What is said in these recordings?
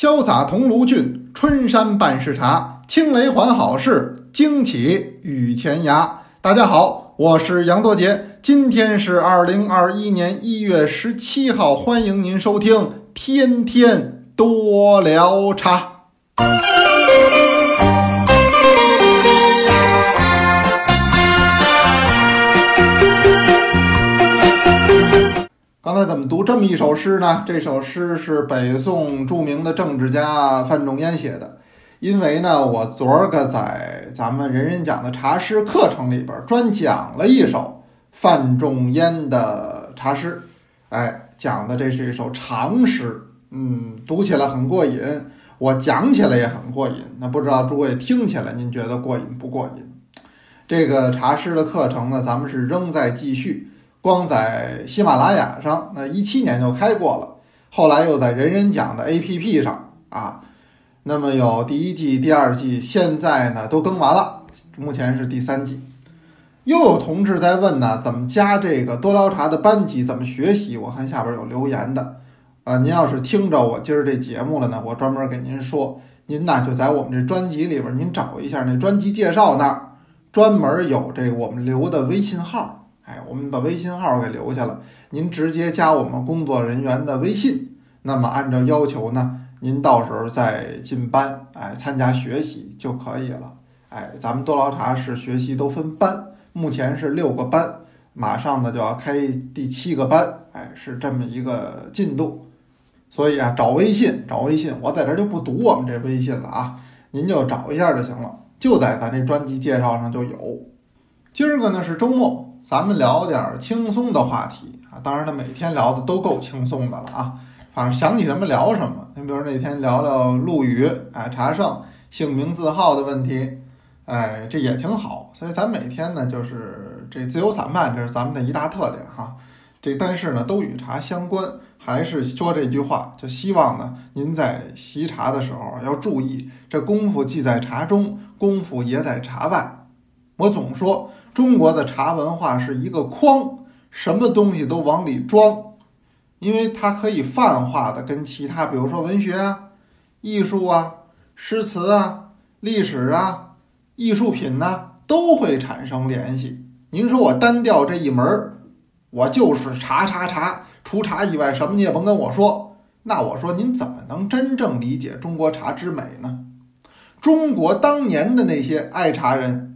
潇洒桐庐郡，春山半是茶，青雷还好事，惊起雨前芽。大家好，我是杨多杰，今天是二零二一年一月十七号，欢迎您收听天天多聊茶。刚才怎么读这么一首诗呢？这首诗是北宋著名的政治家范仲淹写的。因为呢，我昨儿个在咱们人人讲的茶诗课程里边专讲了一首范仲淹的茶诗，哎，讲的这是一首长诗，嗯，读起来很过瘾，我讲起来也很过瘾。那不知道诸位听起来您觉得过瘾不过瘾？这个茶诗的课程呢，咱们是仍在继续。光在喜马拉雅上，那一七年就开过了，后来又在人人讲的 APP 上啊，那么有第一季、第二季，现在呢都更完了，目前是第三季。又有同志在问呢，怎么加这个多聊茶的班级？怎么学习？我看下边有留言的，啊，您要是听着我今儿这节目了呢，我专门给您说，您呢就在我们这专辑里边，您找一下那专辑介绍那儿，专门有这个我们留的微信号。哎，我们把微信号给留下了，您直接加我们工作人员的微信，那么按照要求呢，您到时候再进班，哎，参加学习就可以了。哎，咱们多劳茶是学习都分班，目前是六个班，马上呢就要开第七个班，哎，是这么一个进度。所以啊，找微信，找微信，我在这就不读我们这微信了啊，您就找一下就行了，就在咱这专辑介绍上就有。今儿个呢是周末。咱们聊点轻松的话题啊，当然他每天聊的都够轻松的了啊，反正想起什么聊什么。你比如那天聊聊陆羽，哎，茶圣姓名字号的问题，哎，这也挺好。所以咱每天呢，就是这自由散漫，这是咱们的一大特点哈。这但是呢，都与茶相关，还是说这句话，就希望呢，您在习茶的时候要注意，这功夫既在茶中，功夫也在茶外。我总说。中国的茶文化是一个筐，什么东西都往里装，因为它可以泛化的跟其他，比如说文学啊、艺术啊、诗词啊、历史啊、艺术品呐，都会产生联系。您说我单调这一门儿，我就是茶茶茶，除茶以外什么你也甭跟我说。那我说您怎么能真正理解中国茶之美呢？中国当年的那些爱茶人。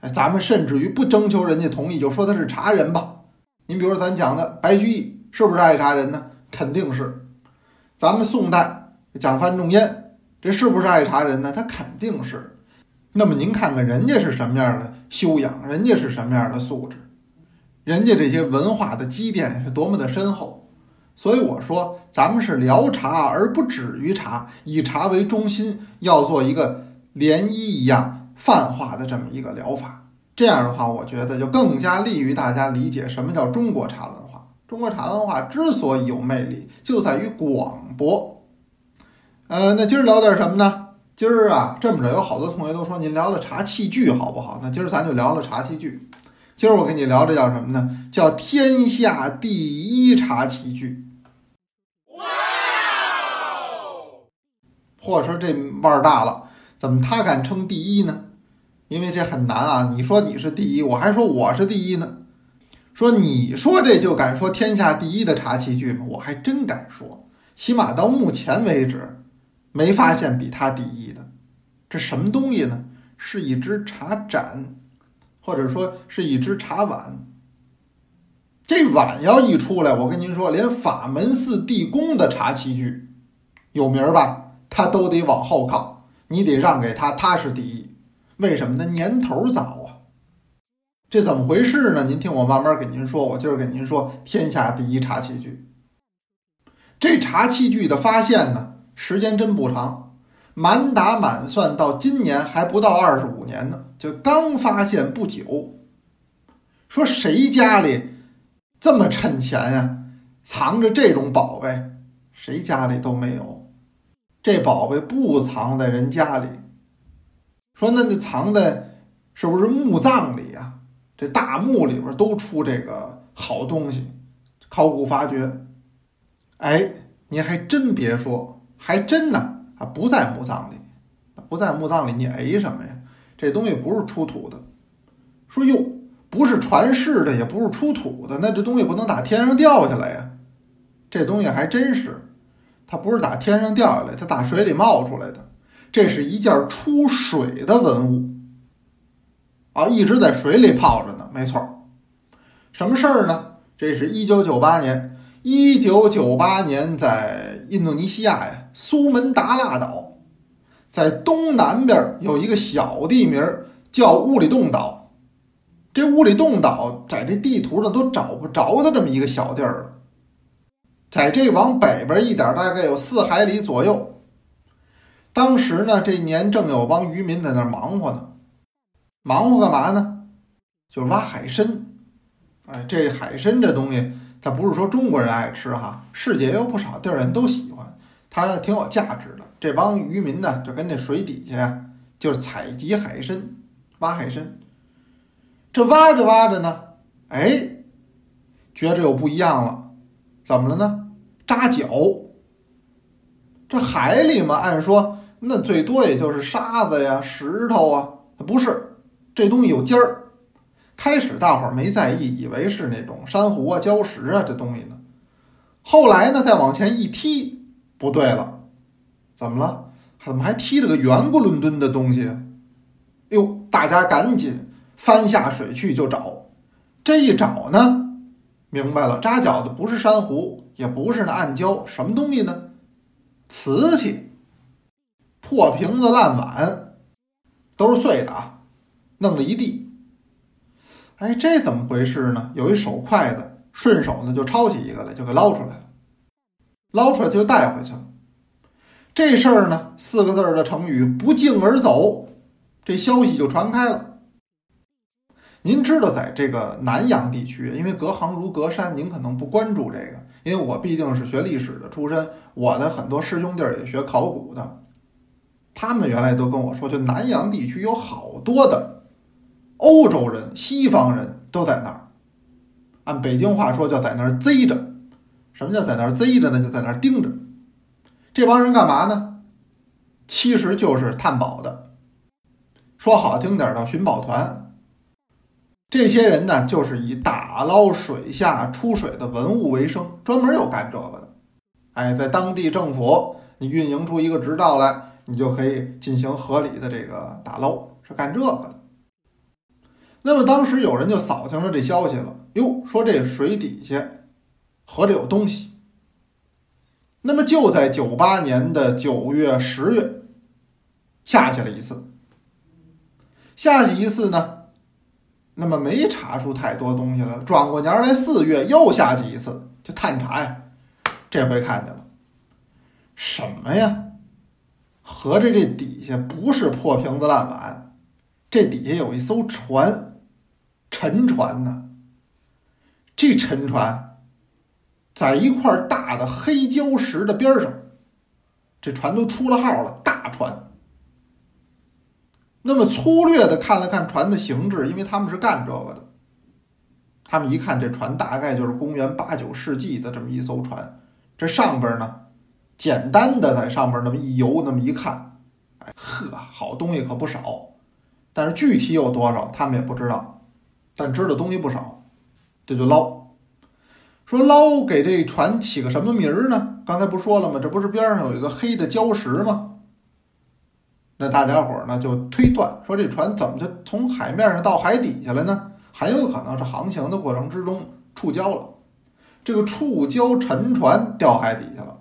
哎，咱们甚至于不征求人家同意就说他是茶人吧？您比如说咱讲的白居易是不是爱茶人呢？肯定是。咱们宋代讲范仲淹，这是不是爱茶人呢？他肯定是。那么您看看人家是什么样的修养，人家是什么样的素质，人家这些文化的积淀是多么的深厚。所以我说，咱们是聊茶而不止于茶，以茶为中心，要做一个涟漪一样。泛化的这么一个疗法，这样的话，我觉得就更加利于大家理解什么叫中国茶文化。中国茶文化之所以有魅力，就在于广博。呃，那今儿聊点什么呢？今儿啊，这么着，有好多同学都说您聊聊茶器具好不好？那今儿咱就聊聊茶器具。今儿我跟你聊这叫什么呢？叫天下第一茶器具。哇！或者说这腕儿大了，怎么他敢称第一呢？因为这很难啊！你说你是第一，我还说我是第一呢。说你说这就敢说天下第一的茶器具吗？我还真敢说，起码到目前为止，没发现比他第一的。这什么东西呢？是一只茶盏，或者说是一只茶碗。这碗要一出来，我跟您说，连法门寺地宫的茶器具有名吧，他都得往后靠，你得让给他，他是第一。为什么呢？年头早啊，这怎么回事呢？您听我慢慢给您说。我今儿给您说，天下第一茶器具。这茶器具的发现呢，时间真不长，满打满算到今年还不到二十五年呢，就刚发现不久。说谁家里这么趁钱呀，藏着这种宝贝？谁家里都没有，这宝贝不藏在人家里。说那那藏在是不是墓葬里呀？这大墓里边都出这个好东西，考古发掘。哎，您还真别说，还真呢，啊不在墓葬里，不在墓葬里，你哎什么呀？这东西不是出土的。说哟，不是传世的，也不是出土的，那这东西不能打天上掉下来呀？这东西还真是，它不是打天上掉下来，它打水里冒出来的。这是一件出水的文物啊，一直在水里泡着呢。没错，什么事儿呢？这是一九九八年，一九九八年在印度尼西亚呀，苏门答腊岛，在东南边有一个小地名叫乌里洞岛。这乌里洞岛在这地图上都找不着的这么一个小地儿，在这往北边一点，大概有四海里左右。当时呢，这年正有帮渔民在那忙活呢，忙活干嘛呢？就是挖海参。哎，这海参这东西，它不是说中国人爱吃哈，世界有不少地儿人都喜欢，它挺有价值的。这帮渔民呢，就跟那水底下呀，就是采集海参，挖海参。这挖着挖着呢，哎，觉着又不一样了，怎么了呢？扎脚。这海里嘛，按说那最多也就是沙子呀、石头啊，不是，这东西有尖儿。开始大伙儿没在意，以为是那种珊瑚啊、礁石啊这东西呢。后来呢，再往前一踢，不对了，怎么了？怎么还踢了个圆咕伦敦的东西？哟，大家赶紧。翻下水去就找，这一找呢，明白了，扎脚的不是珊瑚，也不是那暗礁，什么东西呢？瓷器，破瓶子烂碗，都是碎的啊，弄了一地。哎，这怎么回事呢？有一手快的，顺手呢就抄起一个来，就给捞出来了，捞出来就带回去了。这事儿呢，四个字的成语“不胫而走”，这消息就传开了。您知道，在这个南阳地区，因为隔行如隔山，您可能不关注这个。因为我毕竟是学历史的出身，我的很多师兄弟儿也学考古的，他们原来都跟我说，就南洋地区有好多的欧洲人、西方人都在那儿。按北京话说，叫在那儿贼着。什么叫在那儿贼着呢？就在那儿盯着。这帮人干嘛呢？其实就是探宝的，说好听点儿叫寻宝团。这些人呢，就是以打捞水下出水的文物为生，专门有干这个的。哎，在当地政府，你运营出一个执照来，你就可以进行合理的这个打捞，是干这个的。那么当时有人就扫听了这消息了，哟，说这水底下合着有东西。那么就在九八年的九月、十月，下去了一次。下去一次呢？那么没查出太多东西来，转过年来四月又下去一次，就探查呀。这回看见了什么呀？合着这底下不是破瓶子烂碗，这底下有一艘船，沉船呢。这沉船在一块大的黑礁石的边上，这船都出了号了，大船。那么粗略的看了看船的形制，因为他们是干这个的，他们一看这船大概就是公元八九世纪的这么一艘船。这上边呢，简单的在上面那么一游，那么一看，哎呵，好东西可不少。但是具体有多少，他们也不知道，但知道东西不少，这就捞。说捞给这船起个什么名儿呢？刚才不说了吗？这不是边上有一个黑的礁石吗？那大家伙儿呢就推断说，这船怎么就从海面上到海底下了呢？很有可能是航行的过程之中触礁了，这个触礁沉船掉海底下了，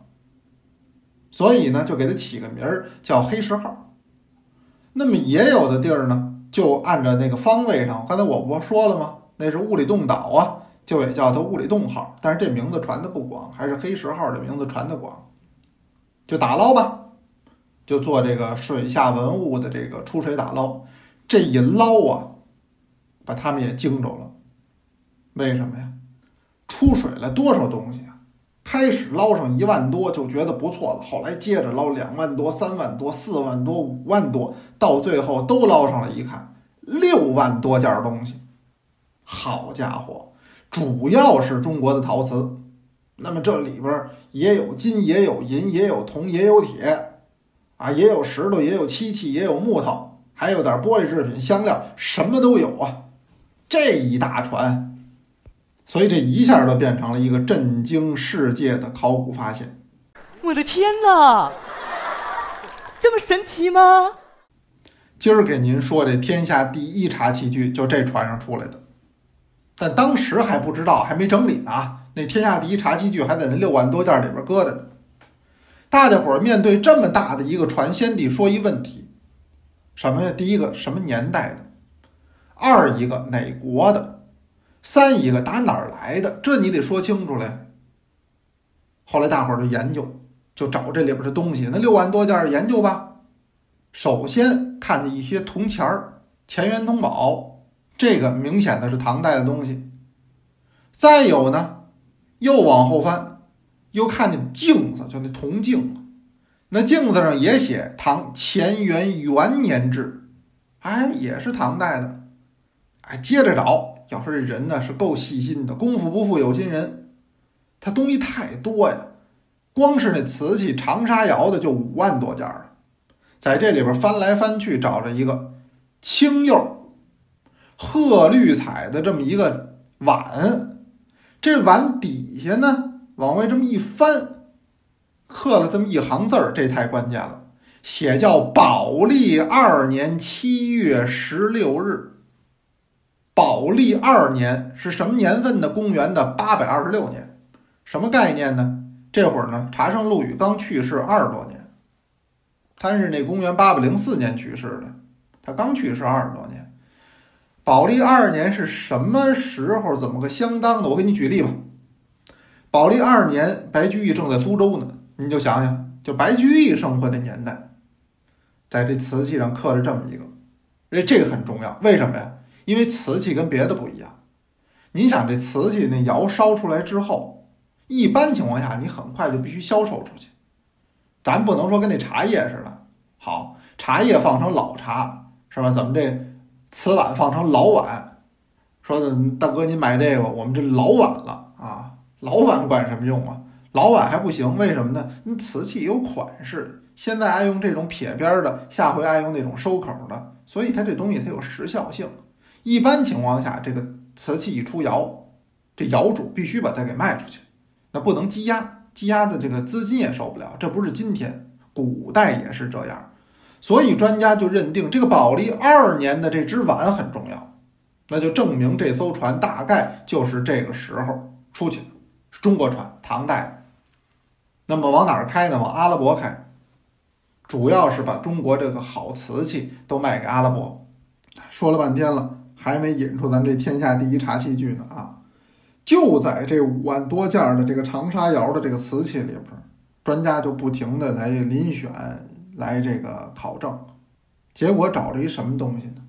所以呢就给它起个名儿叫黑石号。那么也有的地儿呢，就按照那个方位上，刚才我不说了吗？那是物理洞岛啊，就也叫它物理洞号。但是这名字传的不广，还是黑石号这名字传的广，就打捞吧。就做这个水下文物的这个出水打捞，这一捞啊，把他们也惊着了。为什么呀？出水了多少东西？开始捞上一万多就觉得不错了，后来接着捞两万多、三万多、四万多、五万多，到最后都捞上来一看，六万多件东西。好家伙，主要是中国的陶瓷，那么这里边也有金，也有银，也有铜，也有铁，啊，也有石头，也有漆器，也有木头，还有点玻璃制品、香料，什么都有啊！这一大船，所以这一下就变成了一个震惊世界的考古发现。我的天哪，这么神奇吗？今儿给您说这天下第一茶器具就这船上出来的，但当时还不知道，还没整理呢。那天下第一茶器具还在那六万多件里边搁着呢。大家伙儿面对这么大的一个船，先得说一问题：什么呀？第一个什么年代的？二一个哪国的？三一个打哪儿来的？这你得说清楚了。后来大伙儿就研究，就找这里边的东西。那六万多件研究吧。首先看见一些铜钱儿，乾元通宝，这个明显的是唐代的东西。再有呢，又往后翻，又看见镜子，就那铜镜，那镜子上也写唐乾元元年制，哎，也是唐代的。哎，接着找，要说这人呢是够细心的，功夫不负有心人，他东西太多呀，光是那瓷器长沙窑的就五万多件儿。在这里边翻来翻去，找着一个青釉褐绿彩的这么一个碗，这碗底下呢，往外这么一翻，刻了这么一行字儿，这太关键了，写叫“宝历二年七月十六日”。宝历二年是什么年份呢？公元的八百二十六年，什么概念呢？这会儿呢，茶圣陆羽刚去世二十多年。他是那公元八百零四年去世的，他刚去世二十多年。宝历二年是什么时候？怎么个相当的？我给你举例吧。宝历二年，白居易正在苏州呢。你就想想，就白居易生活的年代，在这瓷器上刻着这么一个，因为这个很重要。为什么呀？因为瓷器跟别的不一样。你想，这瓷器那窑烧出来之后，一般情况下，你很快就必须销售出去。咱不能说跟那茶叶似的，好，茶叶放成老茶是吧？怎么这瓷碗放成老碗？说的大哥，你买这个，我们这老碗了啊，老碗管什么用啊？老碗还不行，为什么呢？你瓷器有款式，现在爱用这种撇边的，下回爱用那种收口的，所以它这东西它有时效性。一般情况下，这个瓷器一出窑，这窑主必须把它给卖出去，那不能积压。积压的这个资金也受不了，这不是今天，古代也是这样，所以专家就认定这个宝历二年的这只碗很重要，那就证明这艘船大概就是这个时候出去的，是中国船，唐代。那么往哪儿开呢？往阿拉伯开，主要是把中国这个好瓷器都卖给阿拉伯。说了半天了，还没引出咱这天下第一茶器具呢啊！就在这五万多件的这个长沙窑的这个瓷器里边，专家就不停的来遴选，来这个考证，结果找着一什么东西呢？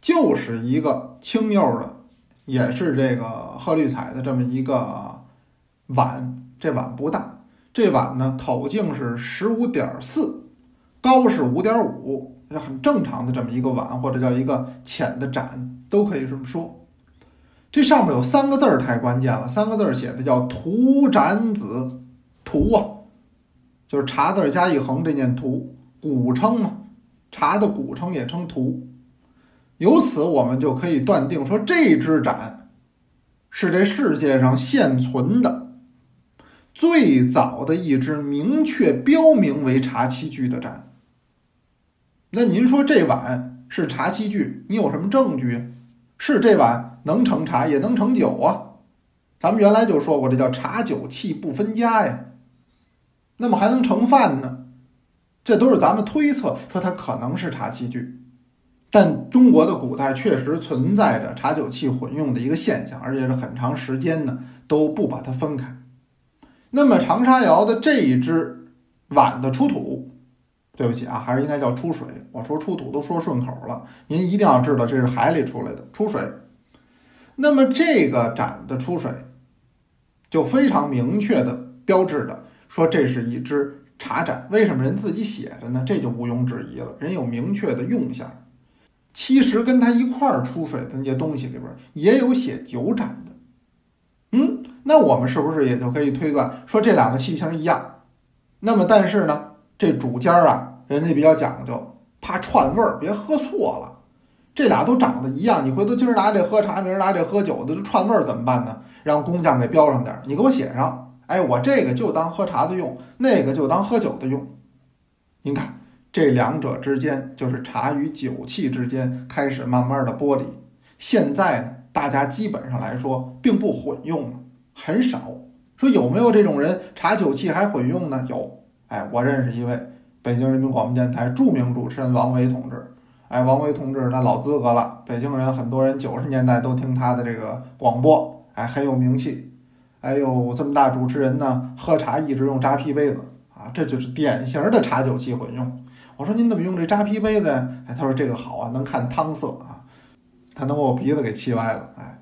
就是一个青釉的，也是这个褐绿彩的这么一个碗。这碗不大，这碗呢口径是十五点四，高是五点五，很正常的这么一个碗，或者叫一个浅的盏，都可以这么说。这上面有三个字儿太关键了，三个字儿写的叫“图展子”，图啊，就是茶字加一横，这念图，古称嘛，茶的古称也称图。由此我们就可以断定说，这只盏是这世界上现存的最早的一只明确标明为茶器具的盏。那您说这碗是茶器具，你有什么证据？是这碗？能盛茶也能盛酒啊，咱们原来就说过，这叫茶酒器不分家呀。那么还能盛饭呢？这都是咱们推测说它可能是茶器具。但中国的古代确实存在着茶酒器混用的一个现象，而且是很长时间呢都不把它分开。那么长沙窑的这一只碗的出土，对不起啊，还是应该叫出水。我说出土都说顺口了，您一定要知道这是海里出来的出水。那么这个盏的出水，就非常明确的标志的说这是一只茶盏。为什么人自己写着呢？这就毋庸置疑了，人有明确的用相。其实跟它一块儿出水的那些东西里边，也有写酒盏的。嗯，那我们是不是也就可以推断说这两个器型一样？那么但是呢，这主家啊，人家比较讲究，怕串味儿，别喝错了。这俩都长得一样，你回头今儿拿这喝茶，明儿拿这喝酒的，这串味儿怎么办呢？让工匠给标上点儿，你给我写上，哎，我这个就当喝茶的用，那个就当喝酒的用。您看，这两者之间，就是茶与酒器之间开始慢慢的剥离。现在呢，大家基本上来说并不混用了，很少。说有没有这种人，茶酒器还混用呢？有，哎，我认识一位北京人民广播电台著名主持人王维同志。哎，王维同志那老资格了，北京人很多人九十年代都听他的这个广播，哎，很有名气。哎呦，这么大主持人呢，喝茶一直用扎啤杯子啊，这就是典型的茶酒器混用。我说您怎么用这扎啤杯子呀？哎，他说这个好啊，能看汤色啊，他能把我鼻子给气歪了。哎，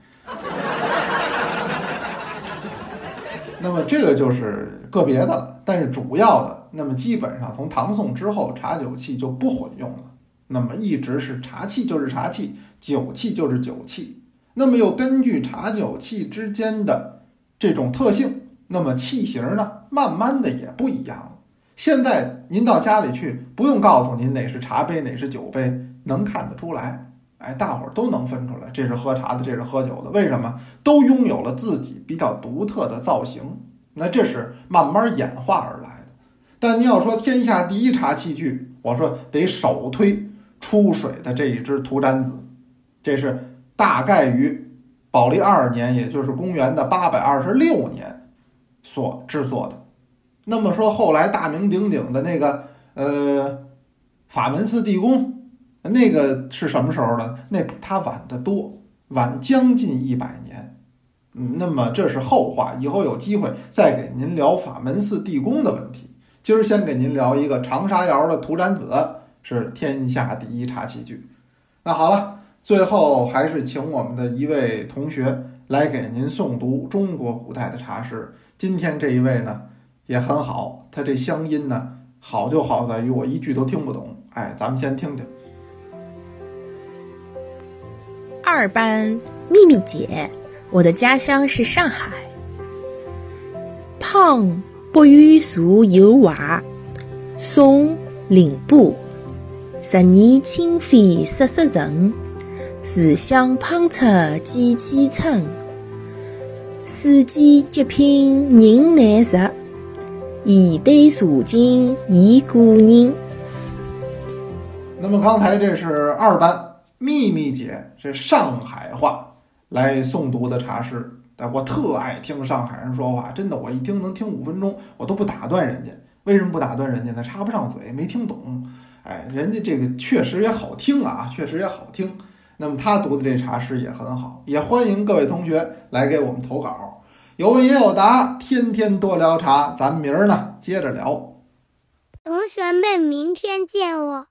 那么这个就是个别的了，但是主要的，那么基本上从唐宋之后，茶酒器就不混用了。那么一直是茶器就是茶器，酒器就是酒器。那么又根据茶酒器之间的这种特性，那么器型呢，慢慢的也不一样了。现在您到家里去，不用告诉您哪是茶杯，哪是酒杯，能看得出来。哎，大伙儿都能分出来，这是喝茶的，这是喝酒的。为什么？都拥有了自己比较独特的造型。那这是慢慢演化而来的。但您要说天下第一茶器具，我说得首推。出水的这一只涂瞻子，这是大概于宝历二年，也就是公元的八百二十六年所制作的。那么说，后来大名鼎鼎的那个呃法门寺地宫，那个是什么时候的？那比它晚得多，晚将近一百年。嗯，那么这是后话，以后有机会再给您聊法门寺地宫的问题。今儿先给您聊一个长沙窑的涂瞻子。是天下第一茶器具。那好了，最后还是请我们的一位同学来给您诵读中国古代的茶诗。今天这一位呢也很好，他这乡音呢好就好在于我一句都听不懂。哎，咱们先听听。二班秘密姐，我的家乡是上海。胖不与树有娃，松岭布。十年清飞色色人，自乡胖出几千春。四季极品人难识，一对茶经一故人。那么刚才这是二班秘密姐这上海话来诵读的茶诗。哎，我特爱听上海人说话，真的，我一听能听五分钟，我都不打断人家。为什么不打断人家呢？插不上嘴，没听懂。哎，人家这个确实也好听啊，确实也好听。那么他读的这茶诗也很好，也欢迎各位同学来给我们投稿，有问也有答，天天多聊茶。咱们明儿呢接着聊。同学们，明天见哦。